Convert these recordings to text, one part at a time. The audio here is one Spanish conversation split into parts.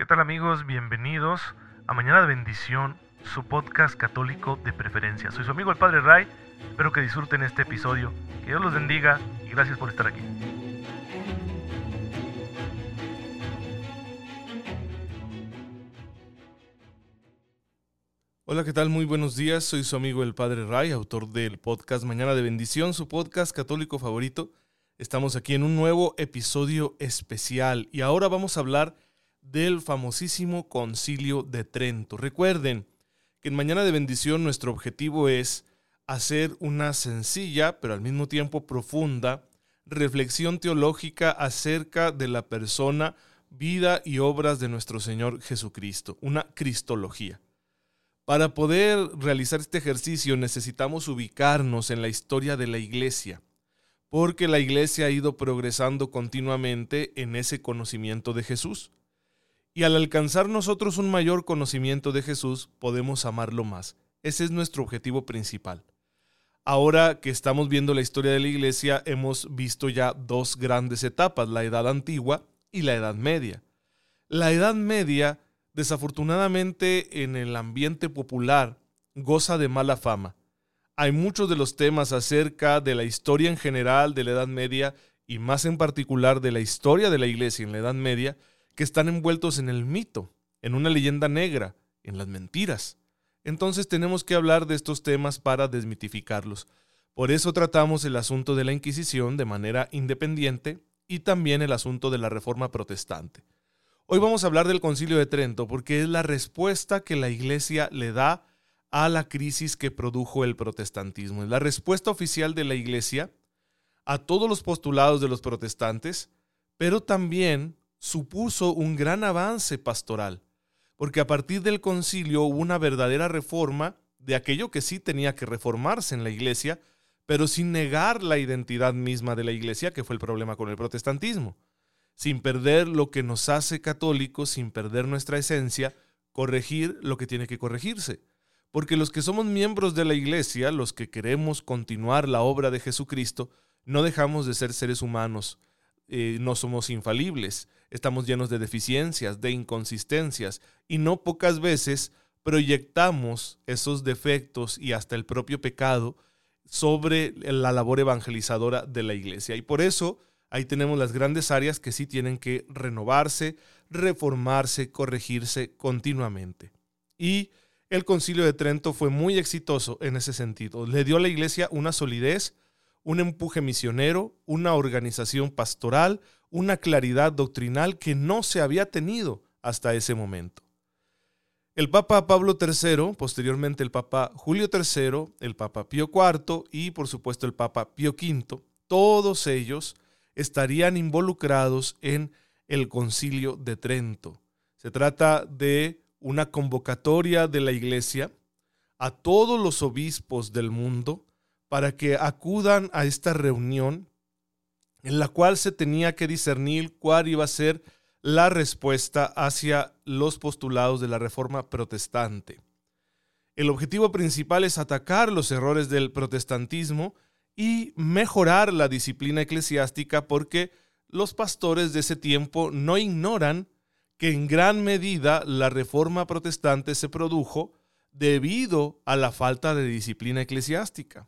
¿Qué tal amigos? Bienvenidos a Mañana de Bendición, su podcast católico de preferencia. Soy su amigo el Padre Ray, espero que disfruten este episodio, que Dios los bendiga y gracias por estar aquí. Hola, ¿qué tal? Muy buenos días. Soy su amigo el Padre Ray, autor del podcast Mañana de Bendición, su podcast católico favorito. Estamos aquí en un nuevo episodio especial y ahora vamos a hablar del famosísimo Concilio de Trento. Recuerden que en Mañana de Bendición nuestro objetivo es hacer una sencilla, pero al mismo tiempo profunda, reflexión teológica acerca de la persona, vida y obras de nuestro Señor Jesucristo, una cristología. Para poder realizar este ejercicio necesitamos ubicarnos en la historia de la Iglesia, porque la Iglesia ha ido progresando continuamente en ese conocimiento de Jesús. Y al alcanzar nosotros un mayor conocimiento de Jesús, podemos amarlo más. Ese es nuestro objetivo principal. Ahora que estamos viendo la historia de la iglesia, hemos visto ya dos grandes etapas, la Edad Antigua y la Edad Media. La Edad Media, desafortunadamente en el ambiente popular, goza de mala fama. Hay muchos de los temas acerca de la historia en general de la Edad Media y más en particular de la historia de la iglesia en la Edad Media que están envueltos en el mito, en una leyenda negra, en las mentiras. Entonces tenemos que hablar de estos temas para desmitificarlos. Por eso tratamos el asunto de la Inquisición de manera independiente y también el asunto de la Reforma Protestante. Hoy vamos a hablar del Concilio de Trento porque es la respuesta que la Iglesia le da a la crisis que produjo el protestantismo. Es la respuesta oficial de la Iglesia a todos los postulados de los protestantes, pero también supuso un gran avance pastoral, porque a partir del concilio hubo una verdadera reforma de aquello que sí tenía que reformarse en la iglesia, pero sin negar la identidad misma de la iglesia, que fue el problema con el protestantismo, sin perder lo que nos hace católicos, sin perder nuestra esencia, corregir lo que tiene que corregirse. Porque los que somos miembros de la iglesia, los que queremos continuar la obra de Jesucristo, no dejamos de ser seres humanos, eh, no somos infalibles, estamos llenos de deficiencias, de inconsistencias, y no pocas veces proyectamos esos defectos y hasta el propio pecado sobre la labor evangelizadora de la iglesia. Y por eso ahí tenemos las grandes áreas que sí tienen que renovarse, reformarse, corregirse continuamente. Y el concilio de Trento fue muy exitoso en ese sentido. Le dio a la iglesia una solidez, un empuje misionero, una organización pastoral, una claridad doctrinal que no se había tenido hasta ese momento. El Papa Pablo III, posteriormente el Papa Julio III, el Papa Pío IV y por supuesto el Papa Pío V, todos ellos estarían involucrados en el concilio de Trento. Se trata de una convocatoria de la Iglesia a todos los obispos del mundo para que acudan a esta reunión en la cual se tenía que discernir cuál iba a ser la respuesta hacia los postulados de la Reforma protestante. El objetivo principal es atacar los errores del protestantismo y mejorar la disciplina eclesiástica porque los pastores de ese tiempo no ignoran que en gran medida la reforma protestante se produjo debido a la falta de disciplina eclesiástica.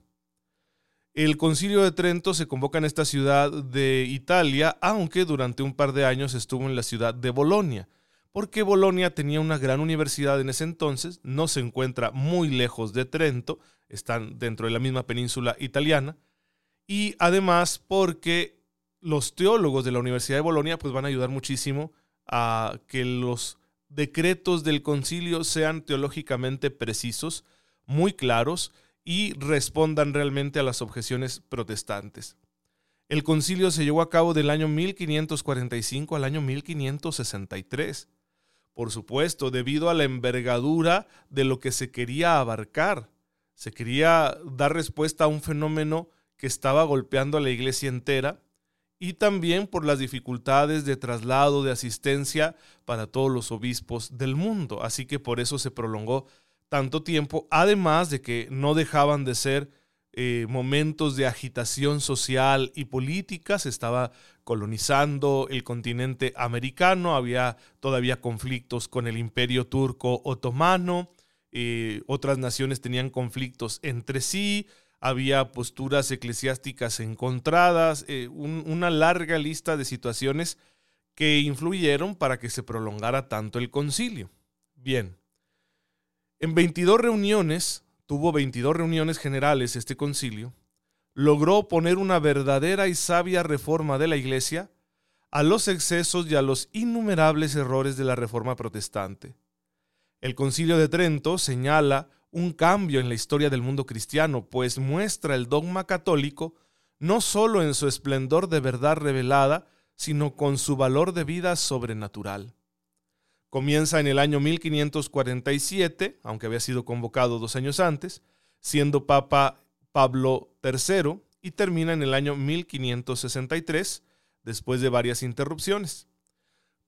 El concilio de Trento se convoca en esta ciudad de Italia, aunque durante un par de años estuvo en la ciudad de Bolonia, porque Bolonia tenía una gran universidad en ese entonces, no se encuentra muy lejos de Trento, están dentro de la misma península italiana, y además porque los teólogos de la Universidad de Bolonia pues van a ayudar muchísimo a que los decretos del concilio sean teológicamente precisos, muy claros, y respondan realmente a las objeciones protestantes. El concilio se llevó a cabo del año 1545 al año 1563. Por supuesto, debido a la envergadura de lo que se quería abarcar. Se quería dar respuesta a un fenómeno que estaba golpeando a la iglesia entera y también por las dificultades de traslado de asistencia para todos los obispos del mundo. Así que por eso se prolongó tanto tiempo, además de que no dejaban de ser eh, momentos de agitación social y política, se estaba colonizando el continente americano, había todavía conflictos con el imperio turco otomano, eh, otras naciones tenían conflictos entre sí, había posturas eclesiásticas encontradas, eh, una larga lista de situaciones que influyeron para que se prolongara tanto el concilio. Bien, en 22 reuniones, tuvo 22 reuniones generales este concilio, logró poner una verdadera y sabia reforma de la Iglesia a los excesos y a los innumerables errores de la reforma protestante. El concilio de Trento señala un cambio en la historia del mundo cristiano, pues muestra el dogma católico no solo en su esplendor de verdad revelada, sino con su valor de vida sobrenatural. Comienza en el año 1547, aunque había sido convocado dos años antes, siendo Papa Pablo III, y termina en el año 1563, después de varias interrupciones.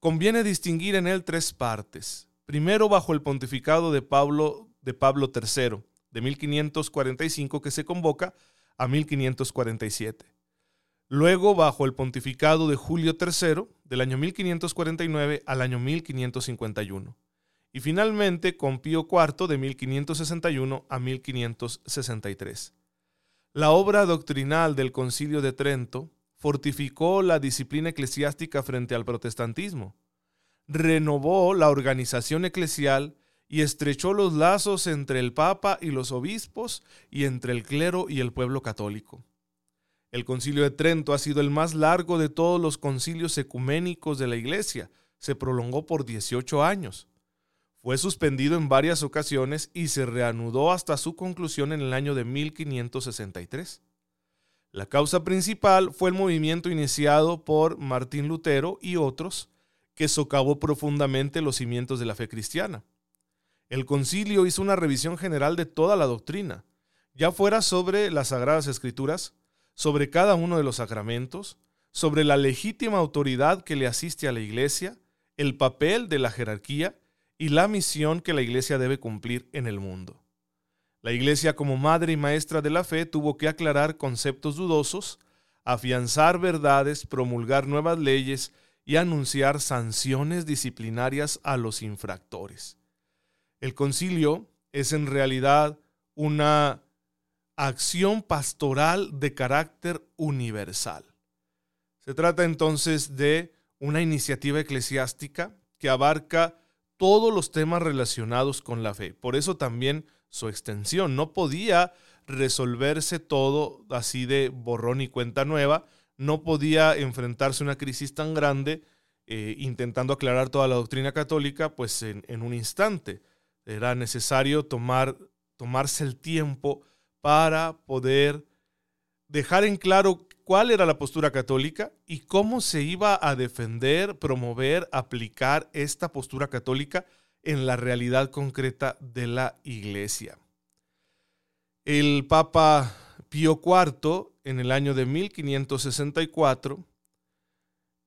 Conviene distinguir en él tres partes. Primero, bajo el pontificado de Pablo, de Pablo III, de 1545, que se convoca a 1547 luego bajo el pontificado de Julio III del año 1549 al año 1551, y finalmente con Pío IV de 1561 a 1563. La obra doctrinal del Concilio de Trento fortificó la disciplina eclesiástica frente al protestantismo, renovó la organización eclesial y estrechó los lazos entre el Papa y los obispos y entre el clero y el pueblo católico. El concilio de Trento ha sido el más largo de todos los concilios ecuménicos de la Iglesia. Se prolongó por 18 años. Fue suspendido en varias ocasiones y se reanudó hasta su conclusión en el año de 1563. La causa principal fue el movimiento iniciado por Martín Lutero y otros que socavó profundamente los cimientos de la fe cristiana. El concilio hizo una revisión general de toda la doctrina, ya fuera sobre las sagradas escrituras, sobre cada uno de los sacramentos, sobre la legítima autoridad que le asiste a la Iglesia, el papel de la jerarquía y la misión que la Iglesia debe cumplir en el mundo. La Iglesia como madre y maestra de la fe tuvo que aclarar conceptos dudosos, afianzar verdades, promulgar nuevas leyes y anunciar sanciones disciplinarias a los infractores. El concilio es en realidad una acción pastoral de carácter universal. Se trata entonces de una iniciativa eclesiástica que abarca todos los temas relacionados con la fe. Por eso también su extensión. No podía resolverse todo así de borrón y cuenta nueva. No podía enfrentarse a una crisis tan grande eh, intentando aclarar toda la doctrina católica pues en, en un instante. Era necesario tomar, tomarse el tiempo para poder dejar en claro cuál era la postura católica y cómo se iba a defender, promover, aplicar esta postura católica en la realidad concreta de la Iglesia. El Papa Pío IV, en el año de 1564,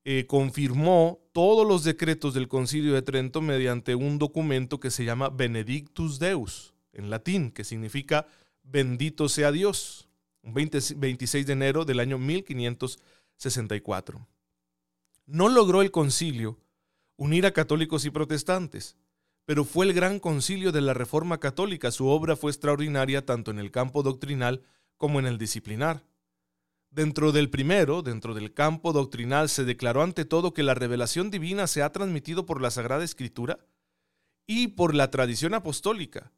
eh, confirmó todos los decretos del Concilio de Trento mediante un documento que se llama Benedictus Deus, en latín, que significa Bendito sea Dios, un 26 de enero del año 1564. No logró el concilio unir a católicos y protestantes, pero fue el gran concilio de la Reforma Católica. Su obra fue extraordinaria tanto en el campo doctrinal como en el disciplinar. Dentro del primero, dentro del campo doctrinal, se declaró ante todo que la revelación divina se ha transmitido por la Sagrada Escritura y por la tradición apostólica,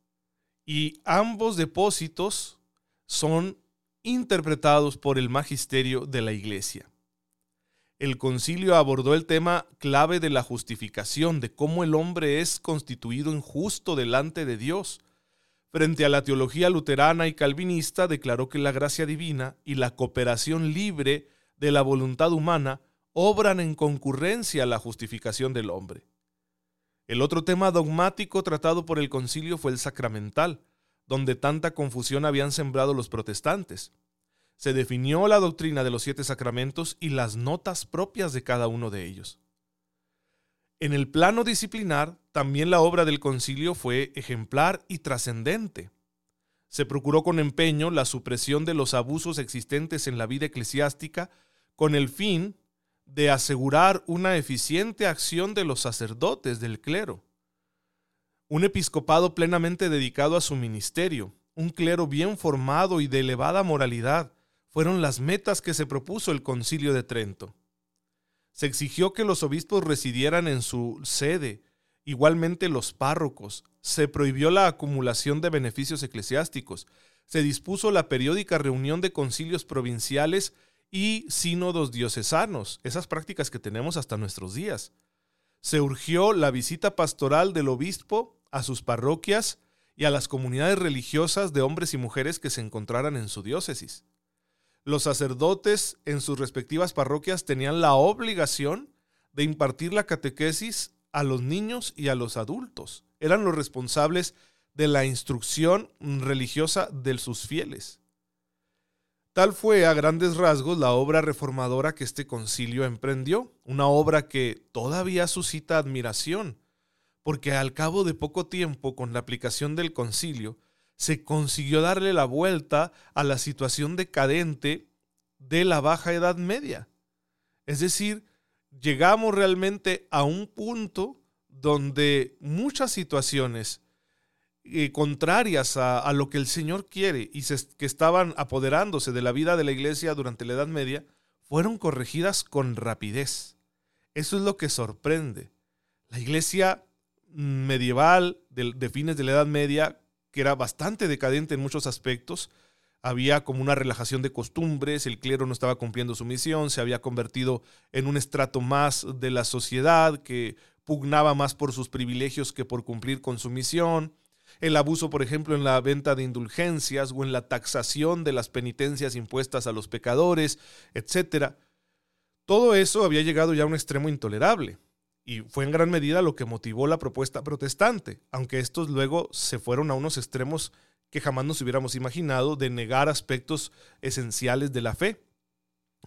y ambos depósitos son interpretados por el magisterio de la Iglesia. El concilio abordó el tema clave de la justificación, de cómo el hombre es constituido injusto delante de Dios. Frente a la teología luterana y calvinista, declaró que la gracia divina y la cooperación libre de la voluntad humana obran en concurrencia a la justificación del hombre. El otro tema dogmático tratado por el concilio fue el sacramental, donde tanta confusión habían sembrado los protestantes. Se definió la doctrina de los siete sacramentos y las notas propias de cada uno de ellos. En el plano disciplinar, también la obra del concilio fue ejemplar y trascendente. Se procuró con empeño la supresión de los abusos existentes en la vida eclesiástica con el fin de asegurar una eficiente acción de los sacerdotes del clero. Un episcopado plenamente dedicado a su ministerio, un clero bien formado y de elevada moralidad, fueron las metas que se propuso el concilio de Trento. Se exigió que los obispos residieran en su sede, igualmente los párrocos. Se prohibió la acumulación de beneficios eclesiásticos. Se dispuso la periódica reunión de concilios provinciales y sínodos diocesanos, esas prácticas que tenemos hasta nuestros días. Se urgió la visita pastoral del obispo a sus parroquias y a las comunidades religiosas de hombres y mujeres que se encontraran en su diócesis los sacerdotes en sus respectivas parroquias tenían la obligación de impartir la catequesis a los niños y a los adultos. Eran los responsables de la instrucción religiosa de sus fieles. Tal fue a grandes rasgos la obra reformadora que este concilio emprendió, una obra que todavía suscita admiración, porque al cabo de poco tiempo con la aplicación del concilio, se consiguió darle la vuelta a la situación decadente de la baja edad media. Es decir, llegamos realmente a un punto donde muchas situaciones eh, contrarias a, lo que el Señor quiere y que estaban apoderándose de la vida de la iglesia durante la Edad Media, fueron corregidas con rapidez. Eso es lo que sorprende. La iglesia medieval de fines de la Edad Media que era bastante decadente en muchos aspectos. Había como una relajación de costumbres, el clero no estaba cumpliendo su misión, se había convertido en un estrato más de la sociedad que pugnaba más por sus privilegios que por cumplir con su misión. El abuso, por ejemplo, en la venta de indulgencias o en la taxación de las penitencias impuestas a los pecadores, etc. Todo eso había llegado ya a un extremo intolerable y fue en gran medida lo que motivó la propuesta protestante, aunque estos luego se fueron a unos extremos que jamás nos hubiéramos imaginado de negar aspectos esenciales de la fe.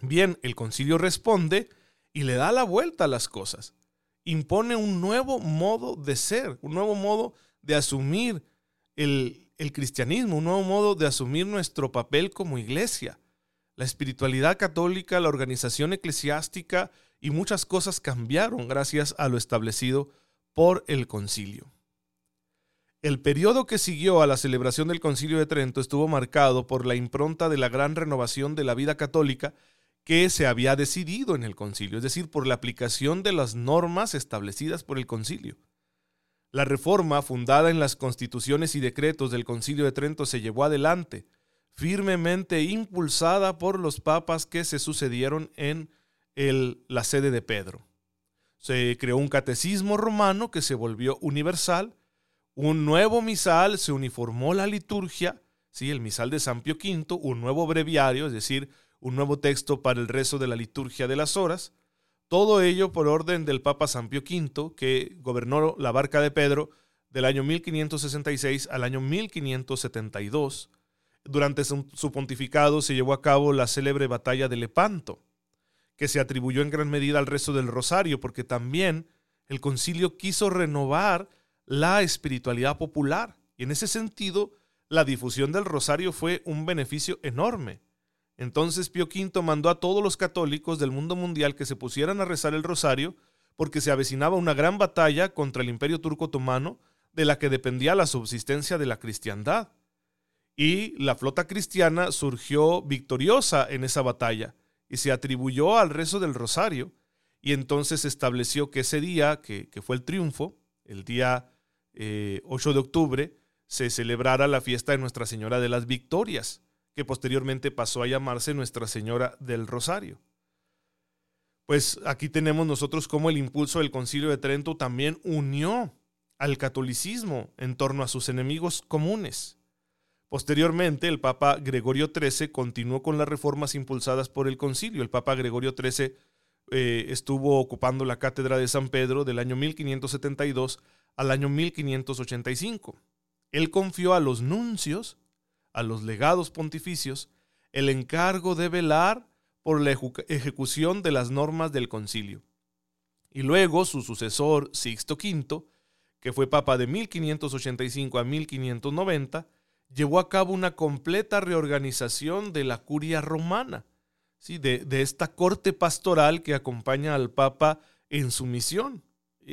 Bien, el concilio responde y le da la vuelta a las cosas. Impone un nuevo modo de ser, un nuevo modo de asumir el, el cristianismo, un nuevo modo de asumir nuestro papel como iglesia. La espiritualidad católica, la organización eclesiástica y muchas cosas cambiaron gracias a lo establecido por el concilio. El periodo que siguió a la celebración del concilio de Trento estuvo marcado por la impronta de la gran renovación de la vida católica que se había decidido en el concilio, es decir, por la aplicación de las normas establecidas por el concilio. La reforma fundada en las constituciones y decretos del concilio de Trento se llevó adelante, firmemente impulsada por los papas que se sucedieron en la sede de Pedro. Se creó un catecismo romano que se volvió universal, un nuevo misal, se uniformó la liturgia, ¿sí? el misal de San Pío V, un nuevo breviario, es decir, un nuevo texto para el rezo de la liturgia de las horas, todo ello por orden del Papa San Pío V, que gobernó la barca de Pedro del año 1566 al año 1572. Durante su pontificado se llevó a cabo la célebre batalla de Lepanto que se atribuyó en gran medida al resto del rosario, porque también el concilio quiso renovar la espiritualidad popular. Y en ese sentido, la difusión del rosario fue un beneficio enorme. Entonces Pío V mandó a todos los católicos del mundo mundial que se pusieran a rezar el rosario, porque se avecinaba una gran batalla contra el imperio turco otomano, de la que dependía la subsistencia de la cristiandad. Y la flota cristiana surgió victoriosa en esa batalla y se atribuyó al rezo del rosario. Y entonces estableció que ese día, que, fue el triunfo, el día 8 eh, de octubre, se celebrara la fiesta de Nuestra Señora de las Victorias, que posteriormente pasó a llamarse Nuestra Señora del Rosario. Pues aquí tenemos nosotros cómo el impulso del Concilio de Trento también unió al catolicismo en torno a sus enemigos comunes. Posteriormente, el Papa Gregorio XIII continuó con las reformas impulsadas por el concilio. El Papa Gregorio XIII eh, estuvo ocupando la cátedra de San Pedro del año 1572 al año 1585. Él confió a los nuncios, a los legados pontificios, el encargo de velar por la ejecución de las normas del concilio. Y luego su sucesor, Sixto V, que fue papa de 1585 a 1590, llevó a cabo una completa reorganización de la curia romana, ¿sí? de, de esta corte pastoral que acompaña al Papa en su misión.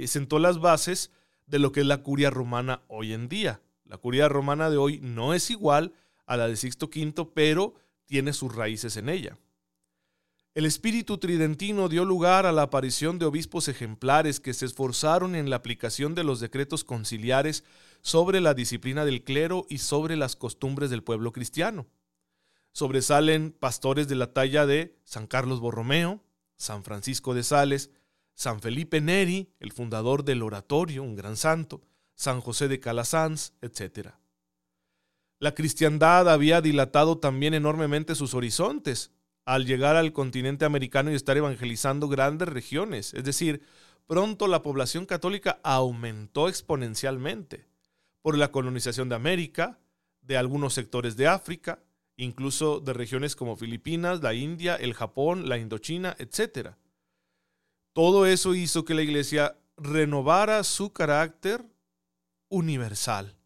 Sentó las bases de lo que es la curia romana hoy en día. La curia romana de hoy no es igual a la de Sixto V, pero tiene sus raíces en ella. El espíritu tridentino dio lugar a la aparición de obispos ejemplares que se esforzaron en la aplicación de los decretos conciliares sobre la disciplina del clero y sobre las costumbres del pueblo cristiano. Sobresalen pastores de la talla de San Carlos Borromeo, San Francisco de Sales, San Felipe Neri, el fundador del oratorio, un gran santo, San José de Calasanz, etc. La cristiandad había dilatado también enormemente sus horizontes al llegar al continente americano y estar evangelizando grandes regiones. Es decir, pronto la población católica aumentó exponencialmente por la colonización de América, de algunos sectores de África, incluso de regiones como Filipinas, la India, el Japón, la Indochina, etc. Todo eso hizo que la iglesia renovara su carácter universal.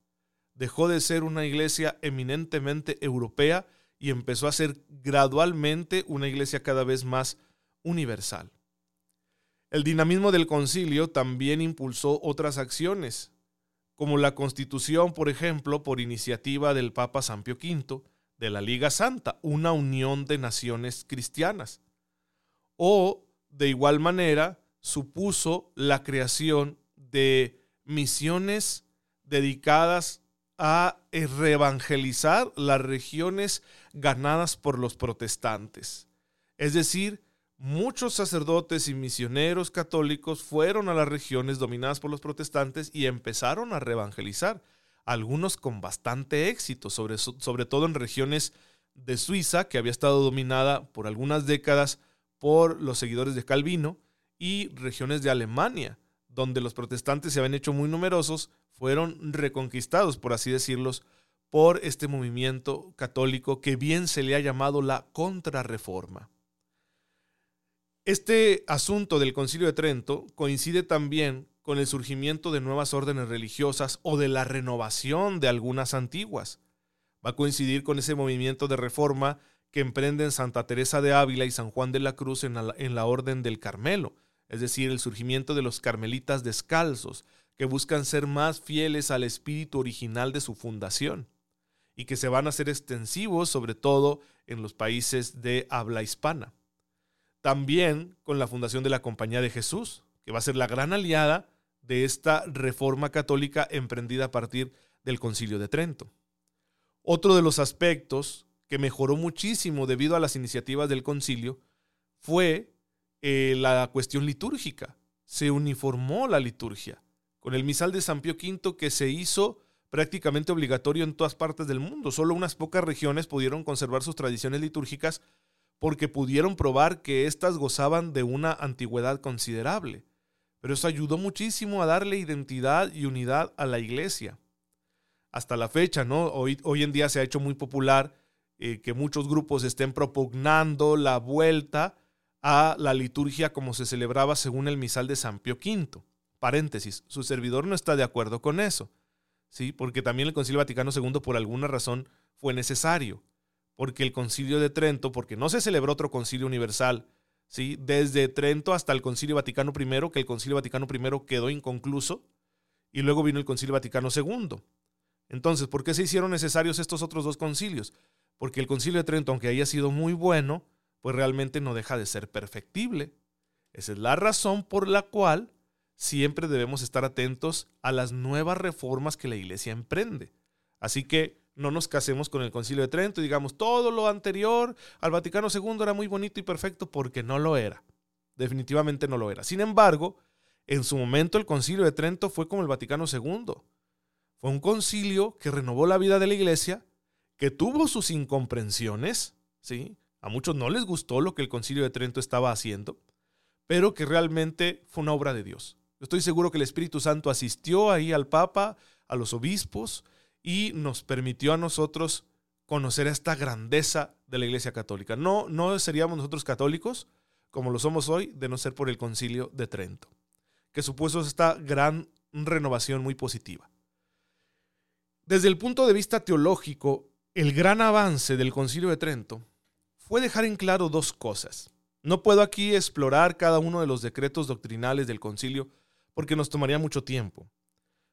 Dejó de ser una iglesia eminentemente europea y empezó a ser gradualmente una iglesia cada vez más universal. El dinamismo del concilio también impulsó otras acciones, como la constitución, por ejemplo, por iniciativa del Papa San Pío V, de la Liga Santa, una unión de naciones cristianas. O, de igual manera, supuso la creación de misiones dedicadas a reevangelizar las regiones ganadas por los protestantes. Es decir, muchos sacerdotes y misioneros católicos fueron a las regiones dominadas por los protestantes y empezaron a reevangelizar, algunos con bastante éxito, sobre, sobre todo en regiones de Suiza, que había estado dominada por algunas décadas por los seguidores de Calvino, y regiones de Alemania, donde los protestantes se habían hecho muy numerosos, fueron reconquistados, por así decirlos, por este movimiento católico que bien se le ha llamado la contrarreforma. Este asunto del Concilio de Trento coincide también con el surgimiento de nuevas órdenes religiosas o de la renovación de algunas antiguas. Va a coincidir con ese movimiento de reforma que emprenden Santa Teresa de Ávila y San Juan de la Cruz en la, en la Orden del Carmelo, es decir, el surgimiento de los carmelitas descalzos, que buscan ser más fieles al espíritu original de su fundación y que se van a hacer extensivos sobre todo en los países de habla hispana. También con la fundación de la Compañía de Jesús, que va a ser la gran aliada de esta reforma católica emprendida a partir del Concilio de Trento. Otro de los aspectos que mejoró muchísimo debido a las iniciativas del concilio fue eh, la cuestión litúrgica. Se uniformó la liturgia con el misal de San Pío V que se hizo prácticamente obligatorio en todas partes del mundo. Solo unas pocas regiones pudieron conservar sus tradiciones litúrgicas porque pudieron probar que éstas gozaban de una antigüedad considerable. Pero eso ayudó muchísimo a darle identidad y unidad a la iglesia. Hasta la fecha, ¿no? Hoy, hoy en día se ha hecho muy popular eh, que muchos grupos estén propugnando la vuelta a la liturgia como se celebraba según el misal de San Pío V. Paréntesis, su servidor no está de acuerdo con eso, ¿sí? Porque también el Concilio Vaticano II por alguna razón fue necesario, porque el Concilio de Trento, porque no se celebró otro concilio universal, ¿sí? Desde Trento hasta el Concilio Vaticano I, que el Concilio Vaticano I quedó inconcluso, y luego vino el Concilio Vaticano II. Entonces, ¿por qué se hicieron necesarios estos otros dos concilios? Porque el Concilio de Trento, aunque haya sido muy bueno, pues realmente no deja de ser perfectible. Esa es la razón por la cual siempre debemos estar atentos a las nuevas reformas que la iglesia emprende. Así que no nos casemos con el concilio de Trento y digamos todo lo anterior al Vaticano II era muy bonito y perfecto porque no lo era. Definitivamente no lo era. Sin embargo, en su momento el concilio de Trento fue como el Vaticano II. Fue un concilio que renovó la vida de la iglesia, que tuvo sus incomprensiones, ¿sí? A muchos no les gustó lo que el concilio de Trento estaba haciendo, pero que realmente fue una obra de Dios. Estoy seguro que el Espíritu Santo asistió ahí al Papa, a los obispos, y nos permitió a nosotros conocer esta grandeza de la Iglesia Católica. No, no seríamos nosotros católicos como lo somos hoy de no ser por el concilio de Trento, que supuso esta gran renovación muy positiva. Desde el punto de vista teológico, el gran avance del Concilio de Trento fue dejar en claro dos cosas. No puedo aquí explorar cada uno de los decretos doctrinales del concilio porque nos tomaría mucho tiempo.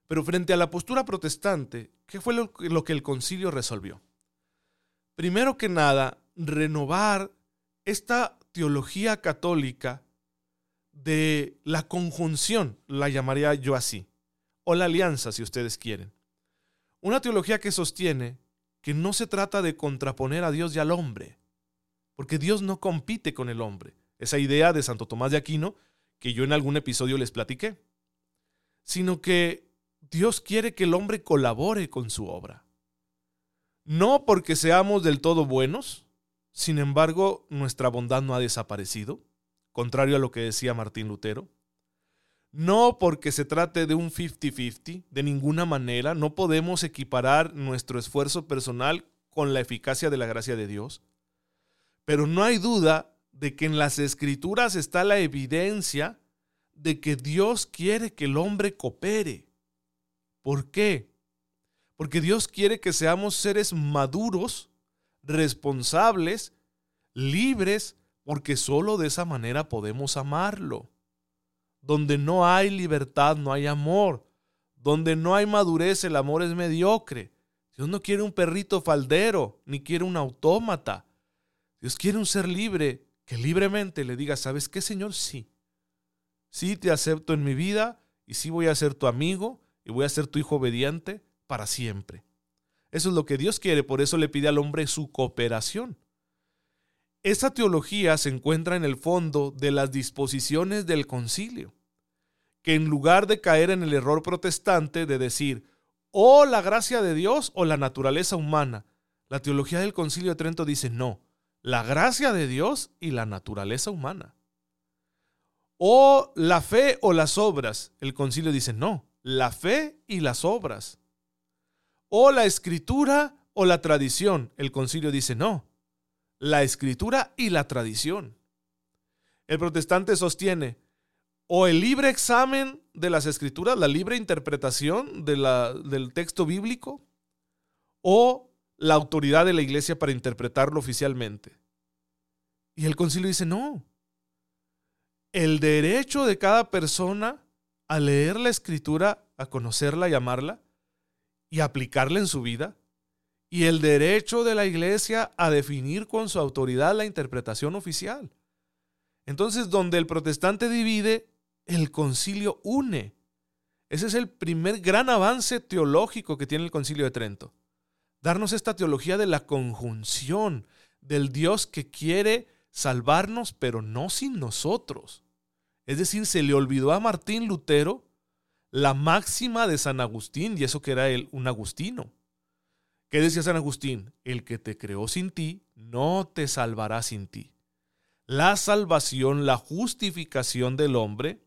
Pero frente a la postura protestante, ¿qué fue lo, que el concilio resolvió? Primero que nada, renovar esta teología católica de la conjunción, la llamaría yo así, o la alianza si ustedes quieren. Una teología que sostiene que no se trata de contraponer a Dios y al hombre, porque Dios no compite con el hombre. Esa idea de Santo Tomás de Aquino que yo en algún episodio les platiqué, sino que Dios quiere que el hombre colabore con su obra. No porque seamos del todo buenos, sin embargo, nuestra bondad no ha desaparecido, contrario a lo que decía Martín Lutero. No porque se trate de un 50-50, de ninguna manera, no podemos equiparar nuestro esfuerzo personal con la eficacia de la gracia de Dios. Pero no hay duda de que en las escrituras está la evidencia de que Dios quiere que el hombre coopere. ¿Por qué? Porque Dios quiere que seamos seres maduros, responsables, libres, porque solo de esa manera podemos amarlo. Donde no hay libertad, no hay amor. Donde no hay madurez, el amor es mediocre. Dios no quiere un perrito faldero, ni quiere un autómata. Dios quiere un ser libre que libremente le diga, ¿sabes qué, Señor? Sí. Sí te acepto en mi vida y sí voy a ser tu amigo y voy a ser tu hijo obediente para siempre. Eso es lo que Dios quiere, por eso le pide al hombre su cooperación. Esa teología se encuentra en el fondo de las disposiciones del concilio, que en lugar de caer en el error protestante de decir, o la gracia de Dios o la naturaleza humana, la teología del concilio de Trento dice, no, la gracia de Dios y la naturaleza humana. O la fe o las obras. El concilio dice, no, la fe y las obras. O la escritura o la tradición. El concilio dice, no, la escritura y la tradición. El protestante sostiene o el libre examen de las escrituras, la libre interpretación del texto bíblico, o la autoridad de la iglesia para interpretarlo oficialmente. Y el concilio dice, no. El derecho de cada persona a leer la escritura, a conocerla y amarla, y aplicarla en su vida, y el derecho de la iglesia a definir con su autoridad la interpretación oficial. Entonces, donde el protestante divide, el concilio une. Ese es el primer gran avance teológico que tiene el concilio de Trento darnos esta teología de la conjunción, del Dios que quiere salvarnos, pero no sin nosotros. Es decir, se le olvidó a Martín Lutero la máxima de San Agustín, y eso que era él, un agustino. ¿Qué decía San Agustín? El que te creó sin ti, no te salvará sin ti. La salvación, la justificación del hombre,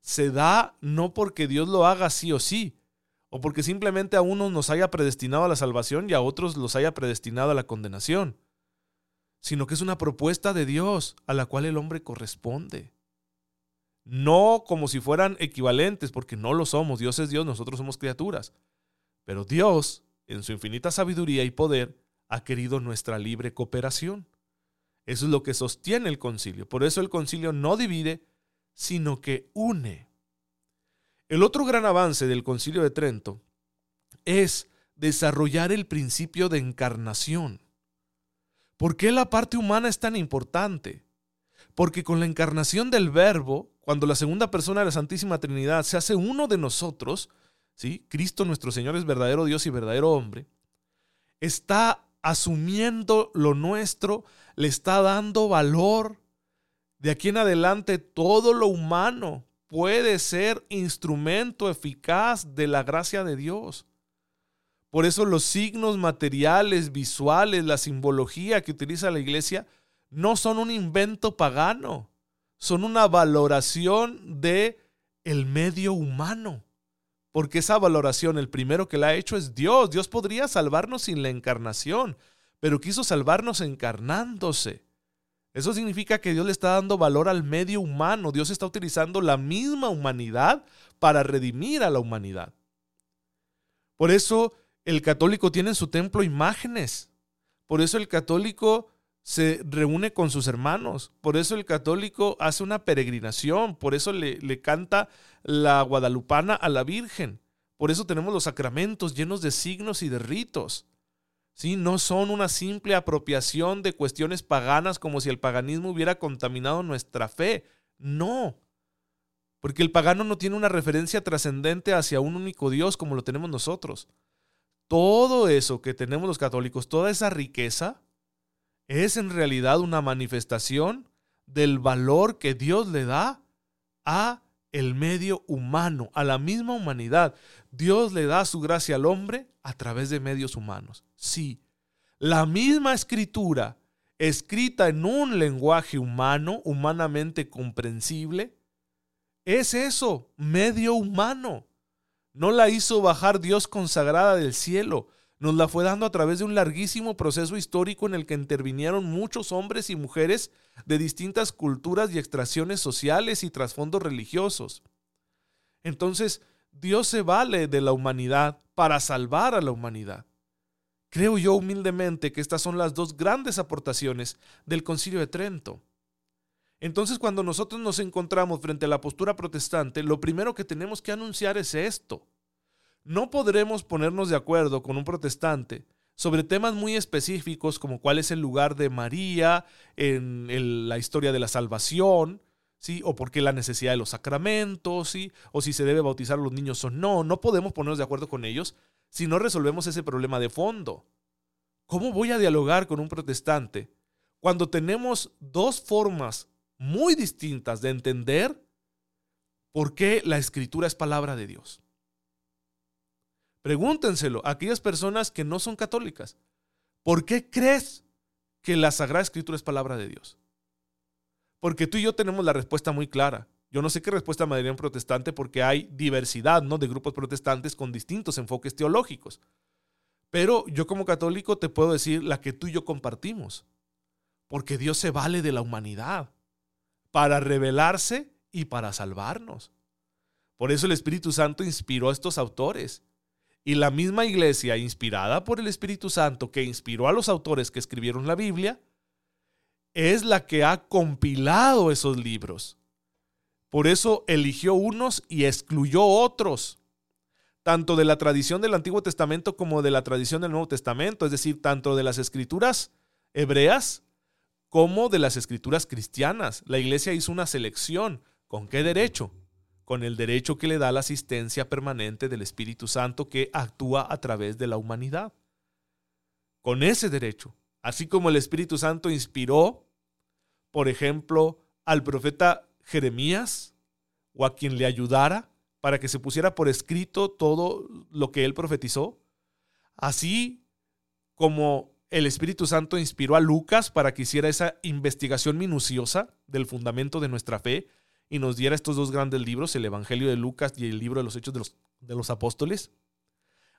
se da no porque Dios lo haga sí o sí, o porque simplemente a unos nos haya predestinado a la salvación y a otros los haya predestinado a la condenación, sino que es una propuesta de Dios a la cual el hombre corresponde. No como si fueran equivalentes, porque no lo somos, Dios es Dios, nosotros somos criaturas. Pero Dios, en su infinita sabiduría y poder, ha querido nuestra libre cooperación. Eso es lo que sostiene el concilio. Por eso el concilio no divide, sino que une. El otro gran avance del Concilio de Trento es desarrollar el principio de encarnación. ¿Por qué la parte humana es tan importante? Porque con la encarnación del Verbo, cuando la segunda persona de la Santísima Trinidad se hace uno de nosotros, ¿sí? Cristo nuestro Señor es verdadero Dios y verdadero hombre, está asumiendo lo nuestro, le está dando valor. De aquí en adelante todo lo humano puede ser instrumento eficaz de la gracia de Dios. Por eso los signos materiales, visuales, la simbología que utiliza la iglesia no son un invento pagano, son una valoración de el medio humano. Porque esa valoración, el primero que la ha hecho es Dios. Dios podría salvarnos sin la encarnación, pero quiso salvarnos encarnándose. Eso significa que Dios le está dando valor al medio humano. Dios está utilizando la misma humanidad para redimir a la humanidad. Por eso el católico tiene en su templo imágenes. Por eso el católico se reúne con sus hermanos. Por eso el católico hace una peregrinación. Por eso le, le canta la guadalupana a la Virgen. Por eso tenemos los sacramentos llenos de signos y de ritos. ¿Sí? No son una simple apropiación de cuestiones paganas como si el paganismo hubiera contaminado nuestra fe. No. Porque el pagano no tiene una referencia trascendente hacia un único Dios como lo tenemos nosotros. Todo eso que tenemos los católicos, toda esa riqueza, es en realidad una manifestación del valor que Dios le da a el medio humano, a la misma humanidad. Dios le da su gracia al hombre a través de medios humanos. Sí, la misma escritura, escrita en un lenguaje humano, humanamente comprensible, es eso, medio humano. No la hizo bajar Dios consagrada del cielo, nos la fue dando a través de un larguísimo proceso histórico en el que intervinieron muchos hombres y mujeres de distintas culturas y extracciones sociales y trasfondos religiosos. Entonces, Dios se vale de la humanidad para salvar a la humanidad. Creo yo humildemente que estas son las dos grandes aportaciones del Concilio de Trento. Entonces, cuando nosotros nos encontramos frente a la postura protestante, lo primero que tenemos que anunciar es esto. No podremos ponernos de acuerdo con un protestante sobre temas muy específicos como cuál es el lugar de María en la historia de la salvación, ¿sí? O por qué la necesidad de los sacramentos, ¿sí? O si se debe bautizar a los niños o no. No podemos ponernos de acuerdo con ellos si no resolvemos ese problema de fondo. ¿Cómo voy a dialogar con un protestante cuando tenemos dos formas muy distintas de entender por qué la escritura es palabra de Dios? Pregúntenselo a aquellas personas que no son católicas. ¿Por qué crees que la Sagrada Escritura es palabra de Dios? Porque tú y yo tenemos la respuesta muy clara. Yo no sé qué respuesta me daría un protestante porque hay diversidad ¿no? de grupos protestantes con distintos enfoques teológicos. Pero yo como católico te puedo decir la que tú y yo compartimos. Porque Dios se vale de la humanidad para revelarse y para salvarnos. Por eso el Espíritu Santo inspiró a estos autores y la misma iglesia, inspirada por el Espíritu Santo, que inspiró a los autores que escribieron la Biblia, es la que ha compilado esos libros. Por eso eligió unos y excluyó otros, tanto de la tradición del Antiguo Testamento como de la tradición del Nuevo Testamento, es decir, tanto de las escrituras hebreas como de las escrituras cristianas. La iglesia hizo una selección. ¿Con qué derecho? con el derecho que le da la asistencia permanente del Espíritu Santo que actúa a través de la humanidad. Con ese derecho, así como el Espíritu Santo inspiró, por ejemplo, al profeta Jeremías o a quien le ayudara para que se pusiera por escrito todo lo que él profetizó, así como el Espíritu Santo inspiró a Lucas para que hiciera esa investigación minuciosa del fundamento de nuestra fe, y nos diera estos dos grandes libros, el Evangelio de Lucas y el libro de los Hechos de los, de los Apóstoles.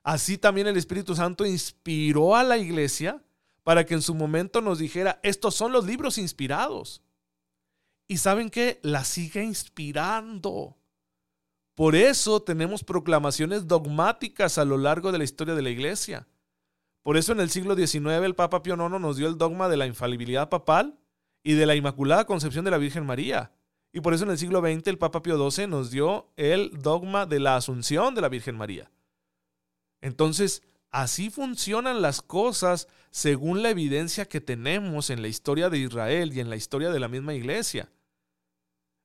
Así también el Espíritu Santo inspiró a la iglesia para que en su momento nos dijera, estos son los libros inspirados. Y saben que la sigue inspirando. Por eso tenemos proclamaciones dogmáticas a lo largo de la historia de la iglesia. Por eso en el siglo XIX el Papa Pío IX nos dio el dogma de la infalibilidad papal y de la Inmaculada Concepción de la Virgen María. Y por eso en el siglo XX el Papa Pío XII nos dio el dogma de la asunción de la Virgen María. Entonces, así funcionan las cosas según la evidencia que tenemos en la historia de Israel y en la historia de la misma iglesia.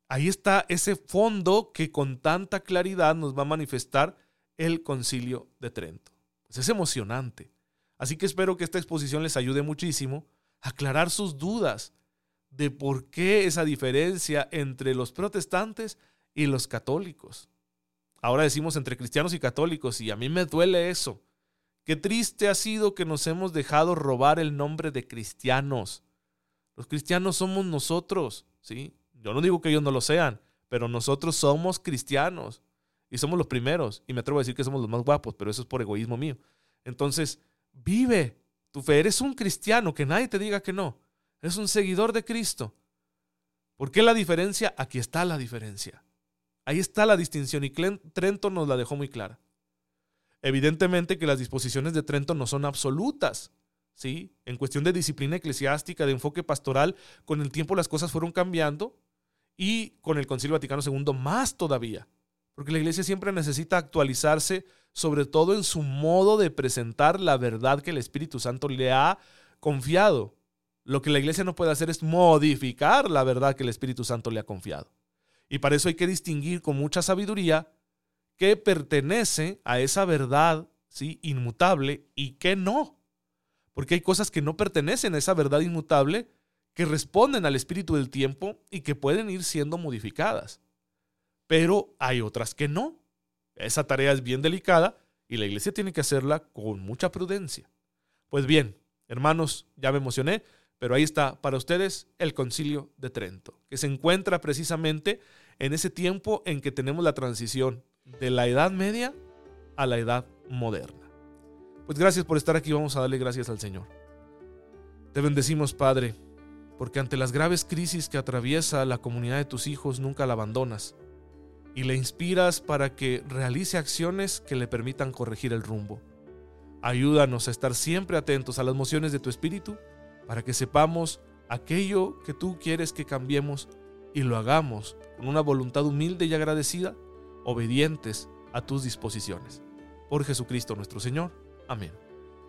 Ahí está ese fondo que con tanta claridad nos va a manifestar el concilio de Trento. Pues es emocionante. Así que espero que esta exposición les ayude muchísimo a aclarar sus dudas de por qué esa diferencia entre los protestantes y los católicos. Ahora decimos entre cristianos y católicos y a mí me duele eso. Qué triste ha sido que nos hemos dejado robar el nombre de cristianos. Los cristianos somos nosotros, ¿sí? Yo no digo que ellos no lo sean, pero nosotros somos cristianos y somos los primeros. Y me atrevo a decir que somos los más guapos, pero eso es por egoísmo mío. Entonces, vive tu fe. Eres un cristiano, que nadie te diga que no es un seguidor de Cristo. ¿Por qué la diferencia? Aquí está la diferencia. Ahí está la distinción y Trento nos la dejó muy clara. Evidentemente que las disposiciones de Trento no son absolutas. ¿sí? En cuestión de disciplina eclesiástica, de enfoque pastoral, con el tiempo las cosas fueron cambiando y con el Concilio Vaticano II más todavía. Porque la iglesia siempre necesita actualizarse, sobre todo en su modo de presentar la verdad que el Espíritu Santo le ha confiado. Lo que la iglesia no puede hacer es modificar la verdad que el Espíritu Santo le ha confiado. Y para eso hay que distinguir con mucha sabiduría qué pertenece a esa verdad ¿sí? inmutable y qué no. Porque hay cosas que no pertenecen a esa verdad inmutable, que responden al espíritu del tiempo y que pueden ir siendo modificadas. Pero hay otras que no. Esa tarea es bien delicada y la iglesia tiene que hacerla con mucha prudencia. Pues bien, hermanos, ya me emocioné, pero ahí está para ustedes el concilio de Trento, que se encuentra precisamente en ese tiempo en que tenemos la transición de la Edad Media a la Edad Moderna. Pues gracias por estar aquí, vamos a darle gracias al Señor. Te bendecimos, Padre, porque ante las graves crisis que atraviesa la comunidad de tus hijos nunca la abandonas y le inspiras para que realice acciones que le permitan corregir el rumbo. Ayúdanos a estar siempre atentos a las mociones de tu espíritu para que sepamos aquello que tú quieres que cambiemos y lo hagamos con una voluntad humilde y agradecida obedientes a tus disposiciones. Por Jesucristo nuestro Señor. Amén.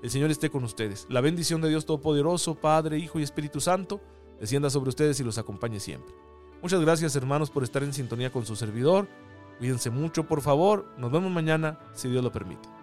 El Señor esté con ustedes. La bendición de Dios Todopoderoso, Padre, Hijo y Espíritu Santo, descienda sobre ustedes y los acompañe siempre. Muchas gracias hermanos por estar en sintonía con su servidor. Cuídense mucho, por favor. Nos vemos mañana, si Dios lo permite.